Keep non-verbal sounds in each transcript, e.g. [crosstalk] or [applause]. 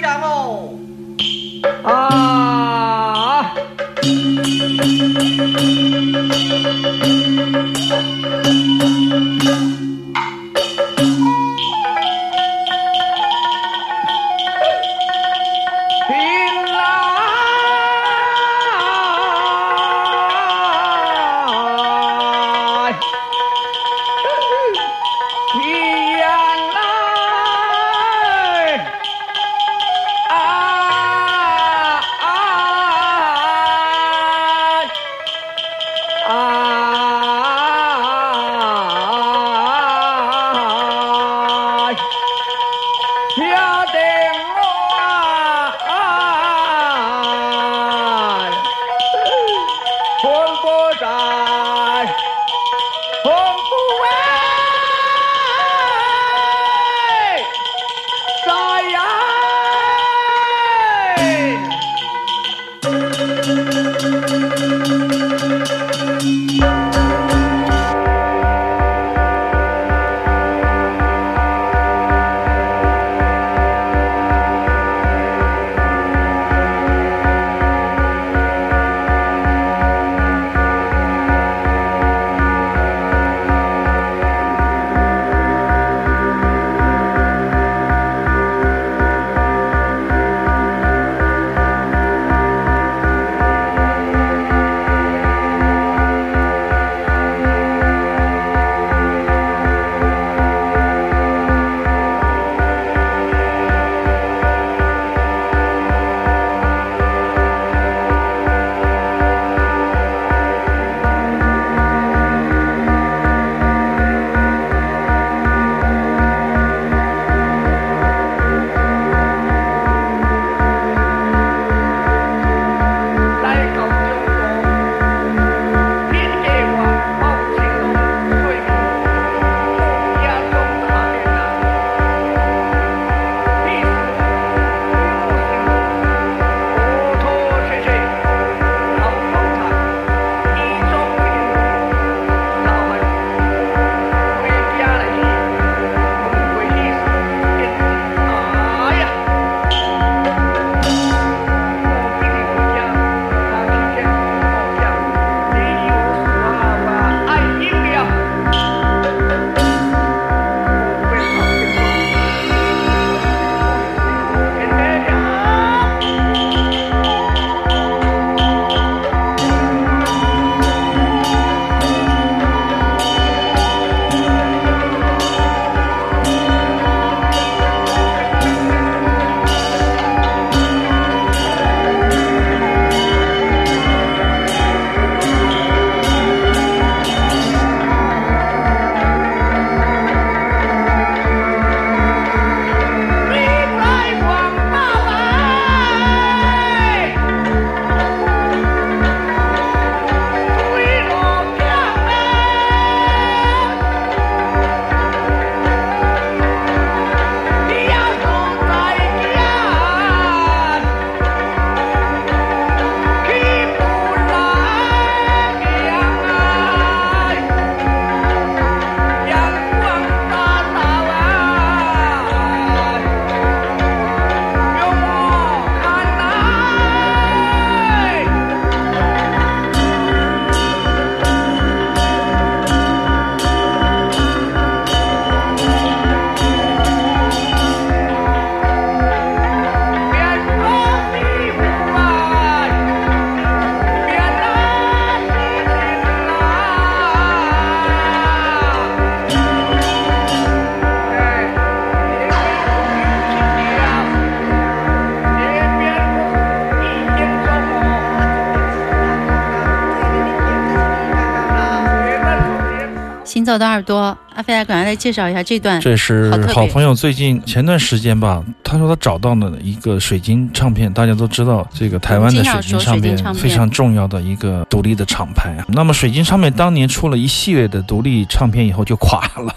人哦。走的耳朵，阿飞来赶快来介绍一下这段。这是好朋友最近前段时间吧，他说他找到了一个水晶唱片。大家都知道，这个台湾的水晶唱片非常重要的一个独立的厂牌啊。那么水晶唱片当年出了一系列的独立唱片以后就垮了，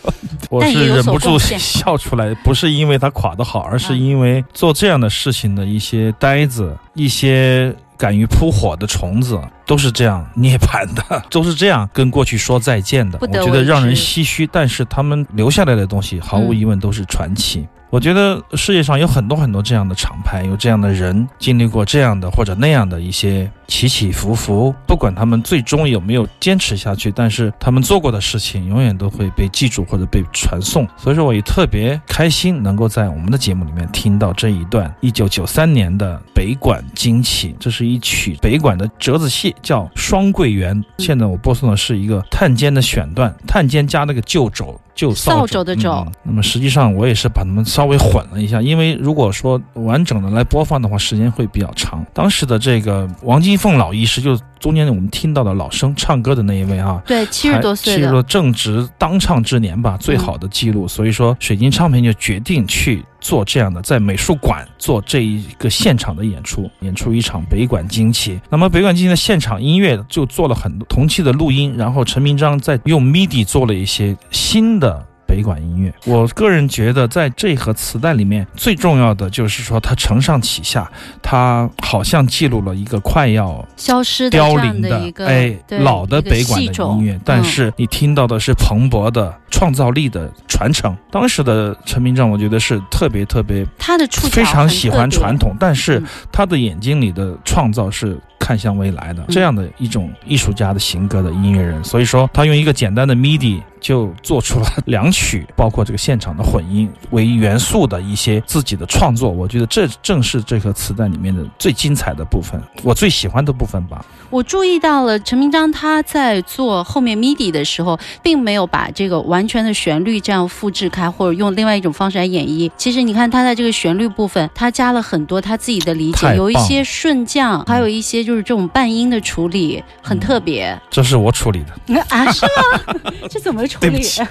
[laughs] 我是忍不住笑出来，不是因为它垮得好，而是嗯因为做这样的事情的一些呆子，一些。敢于扑火的虫子都是这样涅槃的，[laughs] 都是这样跟过去说再见的。我觉得让人唏嘘，但是他们留下来的东西，毫无嗯疑问都是传奇。我觉得世界上有很多很多这样的厂牌，有这样的人，经历过这样的或者那样的一些起起伏伏。不管他们最终有没有坚持下去，但是他们做过的事情永远都会被记住或者被传颂。所以说，我也特别开心能够在我们的节目里面听到这一段一九九三年的北管惊奇，这是一曲北管的折子戏，叫《双桂园》。现在我播送的是一个探监的选段，探监加那个旧肘。旧扫帚帚的帚嗯那么实际上我也是把他们稍微混了一下，因为如果说完整的来播放的话，时间会比较长。当时的这个王金凤老医师，就是中间我们听到的老生唱歌的那一位啊，对，七十多岁的，七十多正值当唱之年吧，最好的记录。所以说，水晶唱片就决定去做这样的，在美术馆做这一个现场的演出，演出一场北馆惊奇。那么北馆惊奇的现场音乐就做了很多同期的录音，然后陈明章在用 MIDI 做了一些新的。北管音乐，我个人觉得在这盒磁带里面最重要的就是说它承上启下，它好像记录了一个快要消失的凋零的一个哎老的北管的音乐，但嗯是你听到的是蓬勃的创造力的传承。当时的陈明章，我觉得是特别特别他的触非常喜欢传统，但是嗯。他的眼睛里的创造是看向未来的，这样的一种艺术家的型格的音乐人。所以说，他用一个简单的 MIDI 就做出了 [laughs] 两曲，包括这个现场的混音为元素的一些自己的创作。我觉得这正是这颗磁带里面的最精彩的部分，我最喜欢的部分吧。我注意到了陈明章他在做后面 MIDI 的时候，并没有把这个完全的旋律这样复制开，或者用另外一种方式来演绎。其实你看他在这个旋律部分，他加了很多他自己的理解，有一些顺降，还有一些就是这种半音的处理，很特别、这是我处理的，[laughs] 啊？是吗？[laughs] 这怎么处理？对不起，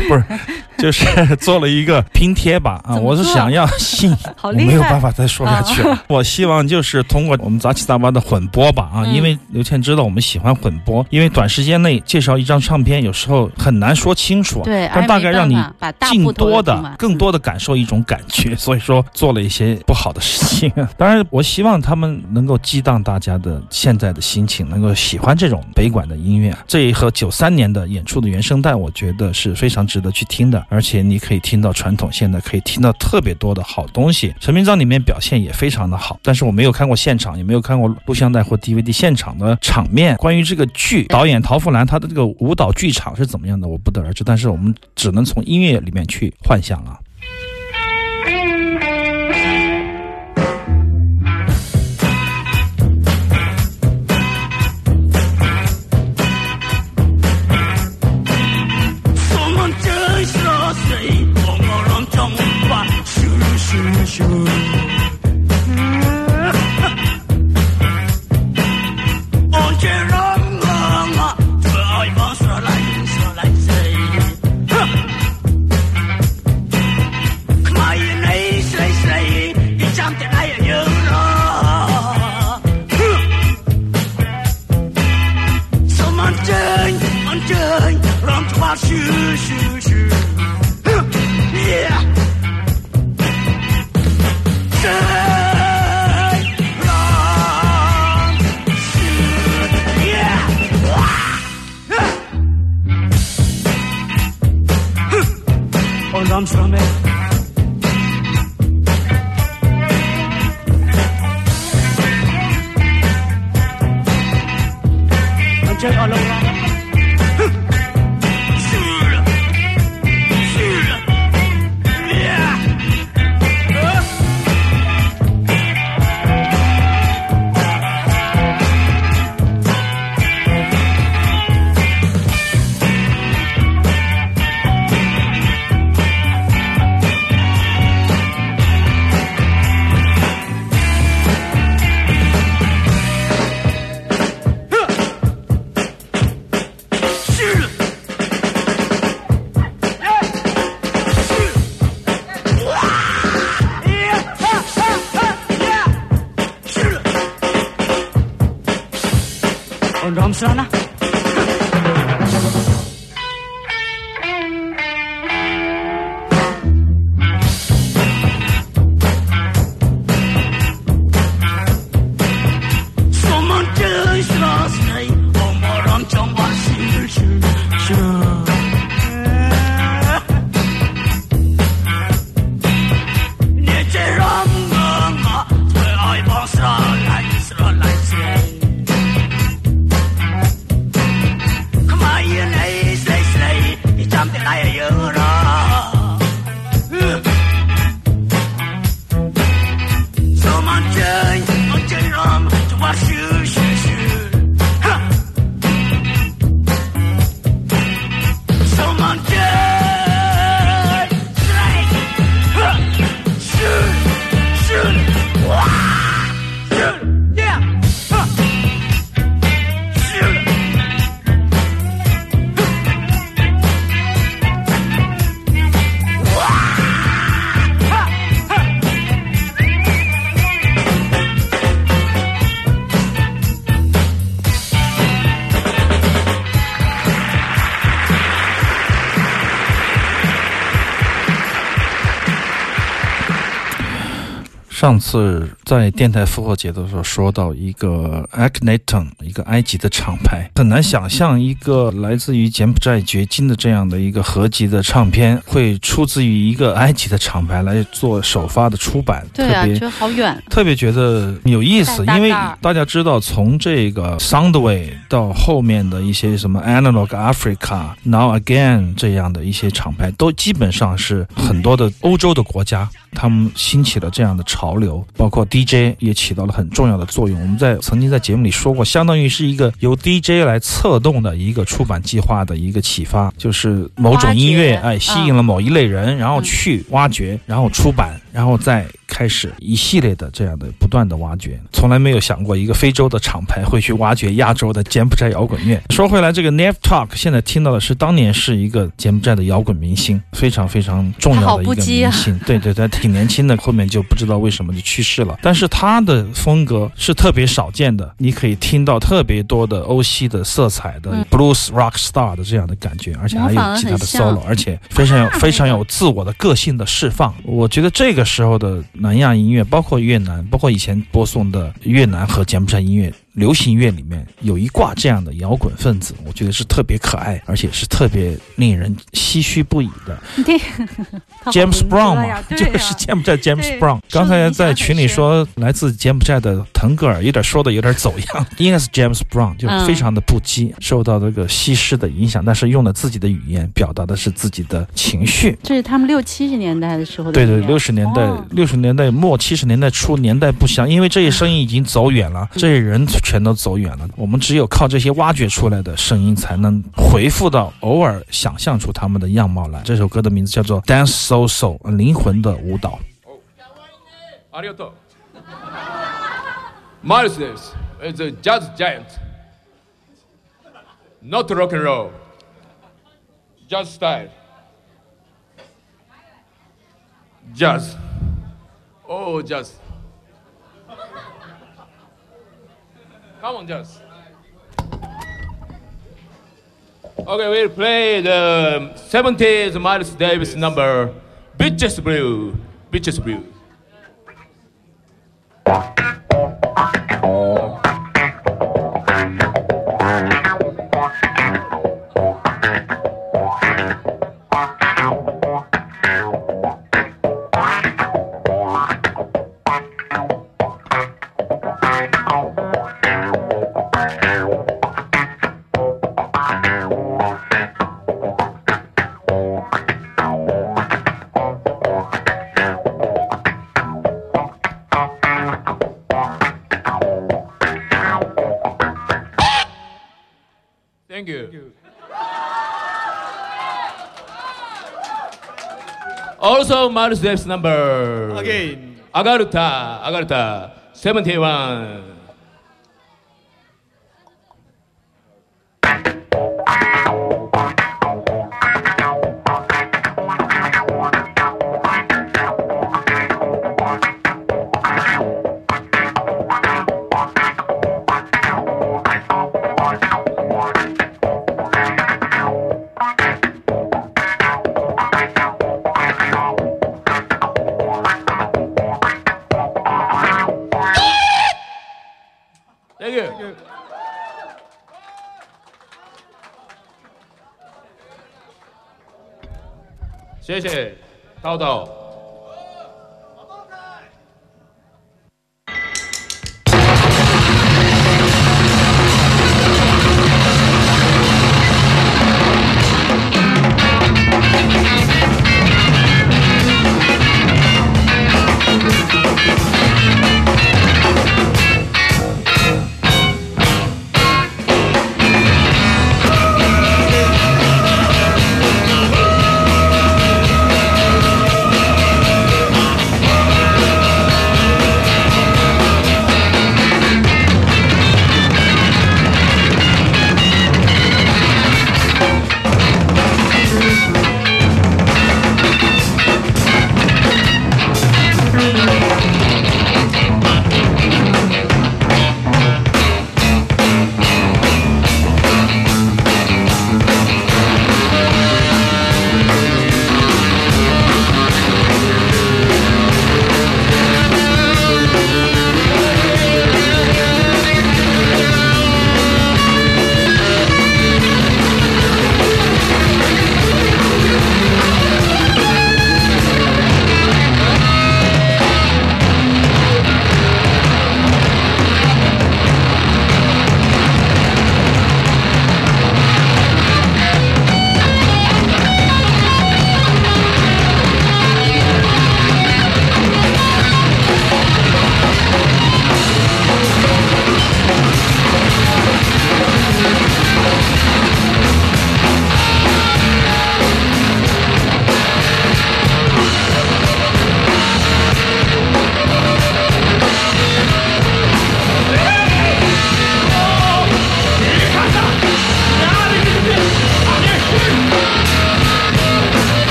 [laughs] 不是，就是做了一个拼贴吧啊！我是想要吸引，[laughs] 好厉害！我没有办法再说下去了。啊 [laughs] 我希望就是通过我们杂七杂八的混播吧啊，嗯因为刘倩知道我们喜欢混播，因为短时间内介绍一张唱片有时候很难说清楚啊，对，但大概让你办法把更多的、更多的感受一种感觉，所以说做了一些不好的事情。当然，我希望他们能够激荡大家的现在的心情，能够喜欢这种北管的音乐。这一盒九三年的演出的原声带，我觉得是非常值得去听的，而且你可以听到传统，现在可以听到特别多的好东西。陈明章里面表现也非常的好，但是我没有看过现场，也没有看过录像带或 DVD 现场的场面。关于这个剧，导演陶富兰他的这个舞蹈剧场是怎么样的，我不得而知。但是我们只能从音乐里面去幻想了。should. 我让什么？我这阿 Und umsonst? 上次在电台复活节的时候说到一个 Akhenaton，一个埃及的厂牌，很难想象一个来自于柬埔寨掘金的这样的一个合集的唱片会出自于一个埃及的厂牌来做首发的出版，对啊，觉得好远。特别觉得有意思，因为大家知道，从这个 Soundway 到后面的一些什么 Analog Africa、Now Again 这样的一些厂牌，都基本上是很多的欧洲的国家，他们兴起了这样的潮流，包括 DJ 也起到了很重要的作用。我们在曾经在节目里说过，相当于是一个由 DJ 来策动的一个出版计划的一个启发，就是某种音乐哎吸引了某一类人，然后去挖掘，然后出版，然后再开始一系列的这样的不断的挖掘。从来没有想过一个非洲的厂牌会去挖掘亚洲的柬埔寨摇滚乐。[laughs] 说回来，这个 Nev Talk 现在听到的是当年是一个柬埔寨的摇滚明星，非常非常重要的一个明星。对对对，挺年轻的，后面就不知道为什么就去世了。[laughs] 但是他的风格是特别少见的，你可以听到特别多的欧系的色彩的、嗯 blues rock star 的这样的感觉，而且还有吉他的 solo，而且非常有非常有自我的个性的释放。我觉得这个时候的南亚音乐，包括越南，包括以前播送的越南和柬埔寨音乐。流行乐里面有一挂这样的摇滚分子，我觉得是特别可爱，而且是特别令人唏嘘不已的。对 [laughs] James Brown 嘛 [laughs] 就是柬埔寨 James Brown。刚才在群里说来自柬埔寨的腾格尔，有点说的有点走样，应该是 James Brown，就嗯非常的不羁，受到这个西施的影响，但是用了自己的语言表达的是自己的情绪。这是他们六七十年代的时候的对对，六十年代哦，六十年代末，七十年代初，年代不详，因为这些声音已经走远了，这些人全都走远了。我们只有靠这些挖掘出来的声音，才能回复到偶尔想象出他们的样貌来。这首歌的名字叫做《Dance So So》，灵魂的舞蹈。ありがとう。マイルスです。It's a jazz giant. Not rock and roll. Jazz style. Jazz. Oh, jazz. Come on, just. Okay, we'll play the 70s Miles Davis number, Bitches Blue. Bitches Blue. 땡큐. Also Mars Waves number. Again. 아가르타, 아가르타. 71. 谢谢，豆豆。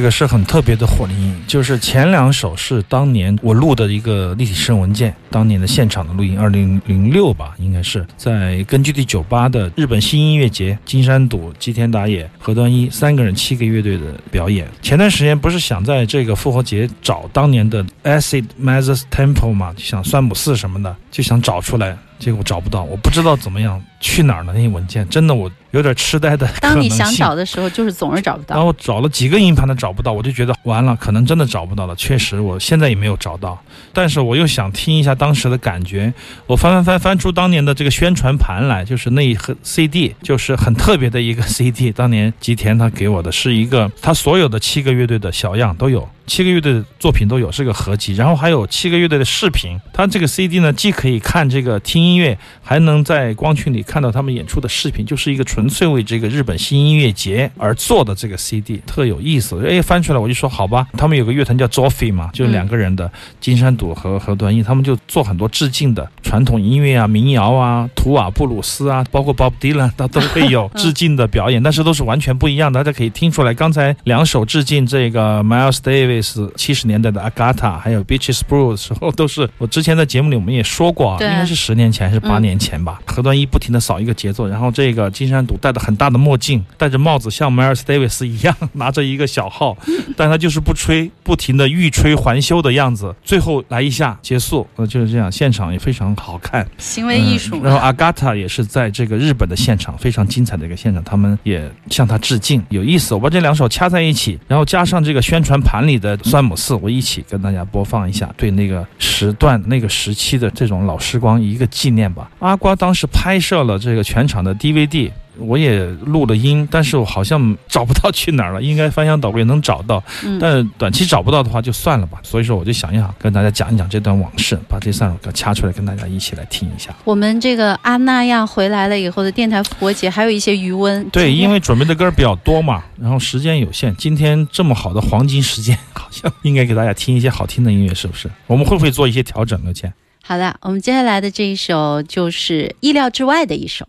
这个是很特别的火灵音，就是前两首是当年我录的一个立体声文件，当年的现场的录音，二零零六吧，应该是在根据地酒吧的日本新音乐节，金山笃、吉田打野、河端一三个人七个乐队的表演。前段时间不是想在这个复活节找当年的 Acid Mother's Temple 嘛，就想酸姆寺什么的，就想找出来，结果找不到，我不知道怎么样去哪儿了那些文件，真的我有点痴呆的。当你想找的时候，就是总是找不到。然后找了几个硬盘都找不到，我就觉得完了，可能真的找不到了。确实，我现在也没有找到，但是我又想听一下当时的感觉。我翻翻翻翻出当年的这个宣传盘来，就是那一盒 CD，就是很特别的一个 [laughs] CD。当年吉田他给我的是一个，他所有的七个乐队的小样都有。七个乐队的作品都有，是个合集，然后还有七个乐队的视频。它这个 CD 呢，既可以看这个听音乐，还能在光驱里看到他们演出的视频，就是一个纯粹为这个日本新音乐节而做的这个 CD，特有意思。哎，翻出来我就说好吧，他们有个乐团叫 Zoffy 嘛，就是两个人的金山笃和和端一，他们就做很多致敬的传统音乐啊、民谣啊、图瓦布鲁斯啊，包括 Bob Dylan，他都会有 [laughs] 致敬的表演，但是都是完全不一样的。大家可以听出来，刚才两首致敬这个 Miles Davis。七十年代的 Agata，还有 Beaches Blues 的时候，都是我之前在节目里我们也说过，应该是十年前还是八年前吧。何端一不停的扫一个节奏，然后这个金山笃戴着很大的墨镜，戴着帽子，像 Miles Davis 一样，[laughs] 拿着一个小号，但他就是不吹，不停的欲吹还休的样子。最后来一下结束，呃，就是这样，现场也非常好看，行为艺术。然后 Agata 也是在这个日本的现场非常精彩的一个现场，他们也向他致敬，有意思。我把这两首掐在一起，然后加上这个宣传盘里的。酸姆四，我一起跟大家播放一下，对那个时段、那个时期的这种老时光一个纪念吧。阿瓜当时拍摄了这个全场的 DVD。我也录了音，但是我好像找不到去哪儿了。应该翻箱倒柜能找到，但短期找不到的话就算了吧。所以说我就想一想，跟大家讲一讲这段往事，把这三首歌掐出来，跟大家一起来听一下。我们这个阿那亚回来了以后的电台复活节还有一些余温。对，因为准备的歌比较多嘛，然后时间有限，今天这么好的黄金时间，好像应该给大家听一些好听的音乐，是不是？我们会不会做一些调整？刘谦。好的，我们接下来的这一首就是意料之外的一首。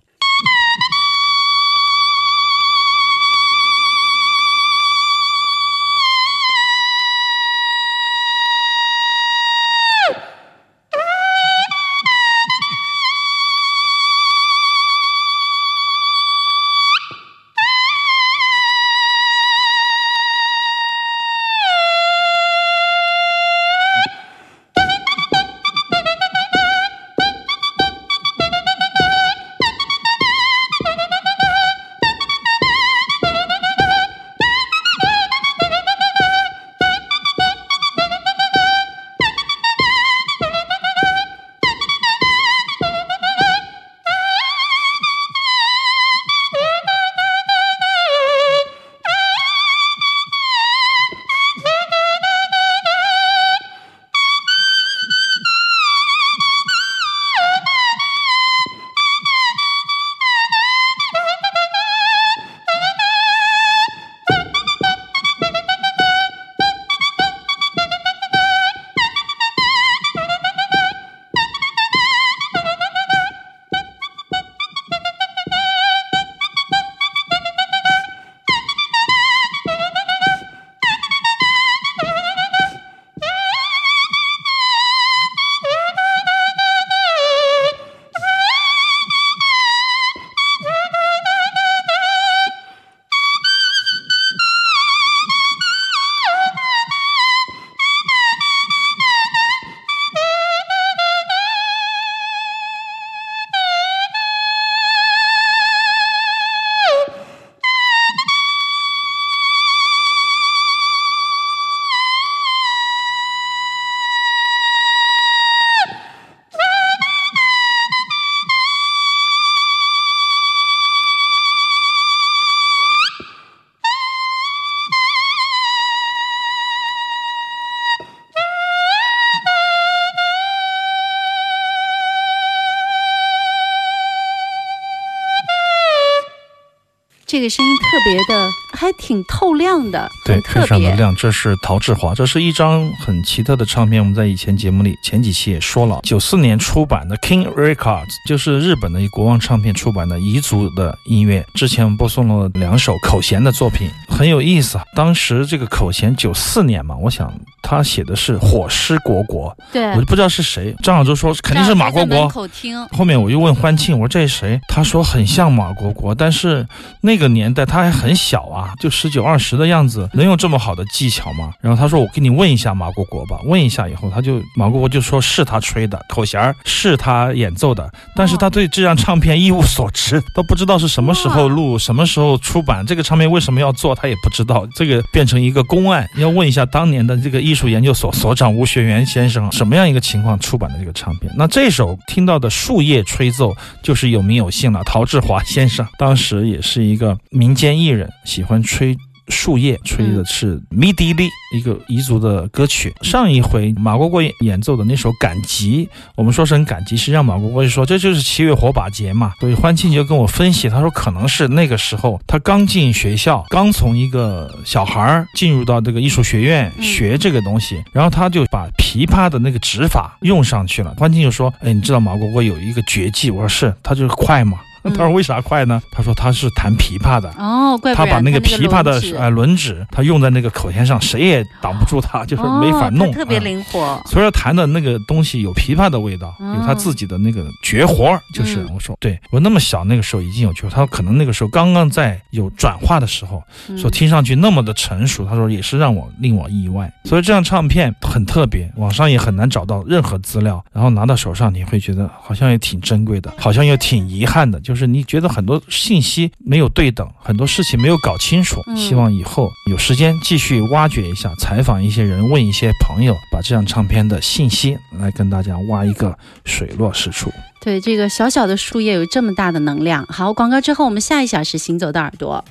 这个声音特别的，还挺透亮的，对。非常的亮。这是陶志华，这是一张很奇特的唱片。我们在以前节目里前几期也说了，九四年出版的 King Records，就是日本的一国王唱片出版的彝族的音乐。之前我们播送了两首口弦的作品，很有意思啊。当时这个口弦九四年嘛，我想他写的是火狮国国，对我就不知道是谁。张小舟说肯定是马国国。口听，后面我又问欢庆，我说这是谁？他说很像马国国，但是那个年代他还很小啊，就十九二十的样子，能有这么好的技巧吗？然后他说我给你问一下马国国吧，问一下以后，他就马国国就说是他吹的口弦儿，是他演奏的，但是他对这张唱片一无所知，都不知道是什么时候录，什么时候出版，这个唱片为什么要做，他也不知道，这个变成一个公案，要问一下当年的这个艺术研究所所长吴学元先生，什么样一个情况出版的这个唱片？那这首听到的树叶吹奏就是有名有姓了，陶志华先生当时也是一个民间艺人，喜欢吹。树叶吹的是迷笛哩，一个彝族的歌曲。上一回马国国演奏的那首《赶集》，我们说是很感激，实际上马国国就说这就是七月火把节嘛。所以欢庆就跟我分析，他说可能是那个时候他刚进学校，刚从一个小孩儿进入到这个艺术学院嗯学这个东西，然后他就把琵琶的那个指法用上去了。欢庆就说：“哎，你知道马国国有一个绝技？”我说：“是，他就是快嘛。”嗯他说：“为啥快呢？”他说：“他是弹琵琶的。”哦，怪不然他把那个琵琶的呃轮指，他用在那个口弦上，谁也挡不住他，就是没法弄，哦特别啊灵活。所以说弹的那个东西有琵琶的味道，哦有他自己的那个绝活儿，就是嗯我说，对我那么小那个时候已经有绝活，他可能那个时候刚刚在有转化的时候，嗯所听上去那么的成熟，他说也是让我令我意外。所以这张唱片很特别，网上也很难找到任何资料，然后拿到手上你会觉得好像也挺珍贵的，好像又挺遗憾的，就是你觉得很多信息没有对等，很多事情没有搞清楚。嗯希望以后有时间继续挖掘一下，采访一些人，问一些朋友，把这张唱片的信息来跟大家挖一个水落石出。对这个小小的树叶有这么大的能量。好，广告之后我们下一小时行走的耳朵。